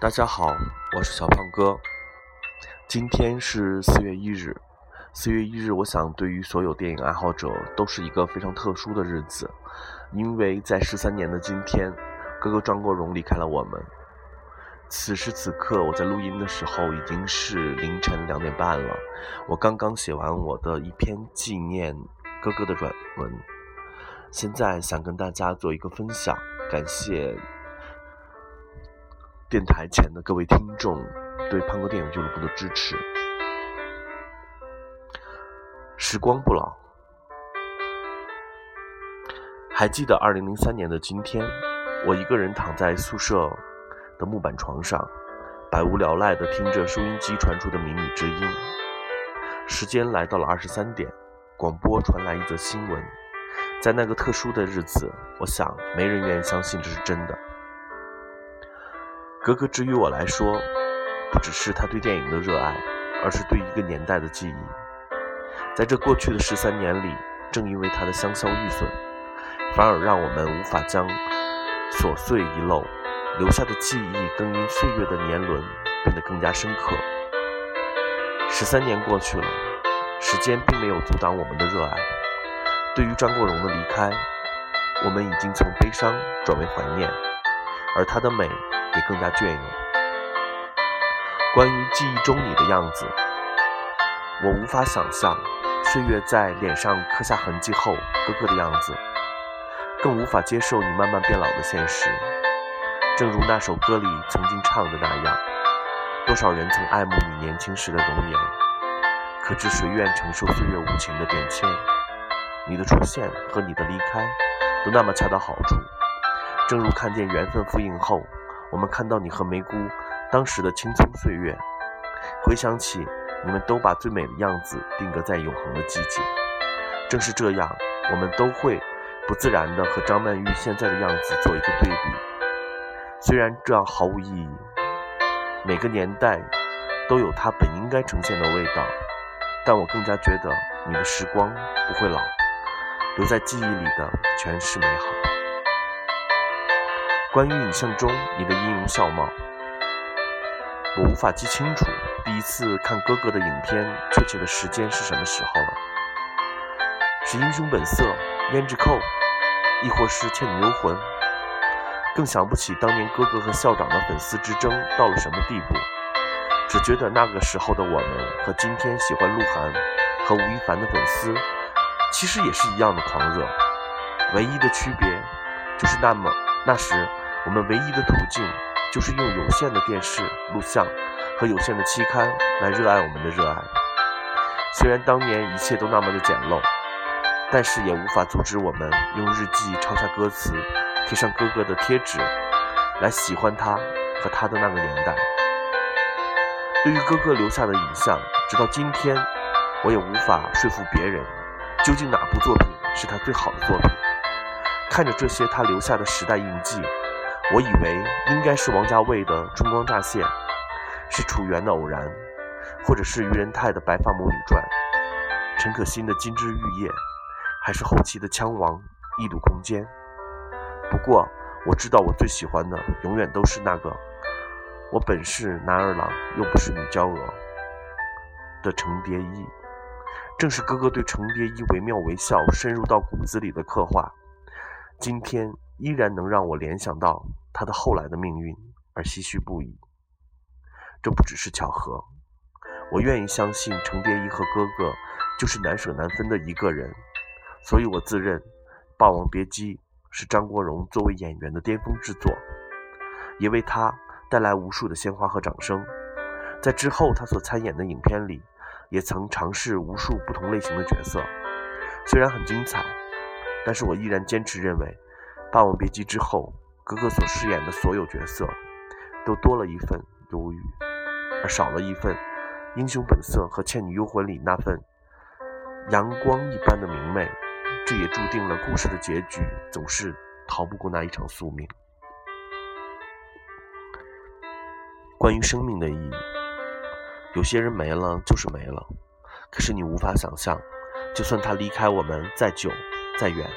大家好，我是小胖哥。今天是四月一日，四月一日，我想对于所有电影爱好者都是一个非常特殊的日子，因为在十三年的今天，哥哥张国荣离开了我们。此时此刻，我在录音的时候已经是凌晨两点半了，我刚刚写完我的一篇纪念哥哥的软文，现在想跟大家做一个分享，感谢。电台前的各位听众对胖哥电影俱乐部的支持。时光不老，还记得二零零三年的今天，我一个人躺在宿舍的木板床上，百无聊赖地听着收音机传出的靡靡之音。时间来到了二十三点，广播传来一则新闻。在那个特殊的日子，我想没人愿意相信这是真的。格格之于我来说，不只是他对电影的热爱，而是对一个年代的记忆。在这过去的十三年里，正因为他的香消玉损，反而让我们无法将琐碎遗漏留下的记忆，更因岁月的年轮变得更加深刻。十三年过去了，时间并没有阻挡我们的热爱。对于张国荣的离开，我们已经从悲伤转为怀念，而他的美。也更加隽永。关于记忆中你的样子，我无法想象岁月在脸上刻下痕迹后哥哥的样子，更无法接受你慢慢变老的现实。正如那首歌里曾经唱的那样，多少人曾爱慕你年轻时的容颜，可知谁愿承受岁月无情的变迁？你的出现和你的离开，都那么恰到好处，正如看见缘分复印后。我们看到你和梅姑当时的青葱岁月，回想起你们都把最美的样子定格在永恒的季节。正是这样，我们都会不自然地和张曼玉现在的样子做一个对比。虽然这样毫无意义，每个年代都有它本应该呈现的味道，但我更加觉得你的时光不会老，留在记忆里的全是美好。关于影像中你的音容笑貌，我无法记清楚第一次看哥哥的影片确切的时间是什么时候了。是《英雄本色》、《胭脂扣》，亦或是《倩女幽魂》？更想不起当年哥哥和校长的粉丝之争到了什么地步。只觉得那个时候的我们和今天喜欢鹿晗和吴亦凡的粉丝，其实也是一样的狂热。唯一的区别，就是那么那时。我们唯一的途径，就是用有限的电视录像和有限的期刊来热爱我们的热爱。虽然当年一切都那么的简陋，但是也无法阻止我们用日记抄下歌词，贴上哥哥的贴纸，来喜欢他和他的那个年代。对于哥哥留下的影像，直到今天，我也无法说服别人，究竟哪部作品是他最好的作品。看着这些他留下的时代印记。我以为应该是王家卫的《春光乍泄》，是楚原的《偶然》，或者是余仁泰的《白发魔女传》，陈可辛的《金枝玉叶》，还是后期的《枪王》《异度空间》。不过我知道我最喜欢的永远都是那个“我本是男儿郎，又不是女娇娥”的程蝶衣。正是哥哥对程蝶衣惟妙惟肖、深入到骨子里的刻画，今天依然能让我联想到。他的后来的命运而唏嘘不已，这不只是巧合。我愿意相信程蝶衣和哥哥就是难舍难分的一个人，所以我自认《霸王别姬》是张国荣作为演员的巅峰之作，也为他带来无数的鲜花和掌声。在之后他所参演的影片里，也曾尝试无数不同类型的角色，虽然很精彩，但是我依然坚持认为，《霸王别姬》之后。哥哥所饰演的所有角色，都多了一份忧郁，而少了一份《英雄本色》和《倩女幽魂》里那份阳光一般的明媚。这也注定了故事的结局总是逃不过那一场宿命。关于生命的意义，有些人没了就是没了，可是你无法想象，就算他离开我们再久再远，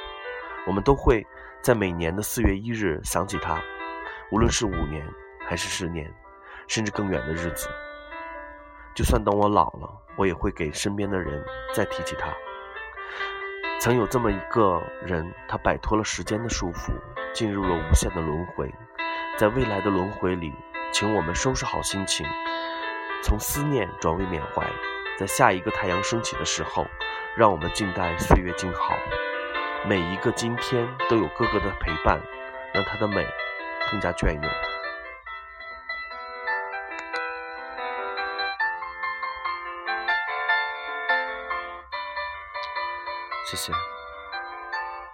我们都会。在每年的四月一日想起他，无论是五年还是十年，甚至更远的日子。就算等我老了，我也会给身边的人再提起他。曾有这么一个人，他摆脱了时间的束缚，进入了无限的轮回。在未来的轮回里，请我们收拾好心情，从思念转为缅怀。在下一个太阳升起的时候，让我们静待岁月静好。每一个今天都有哥哥的陪伴，让他的美更加隽永。谢谢。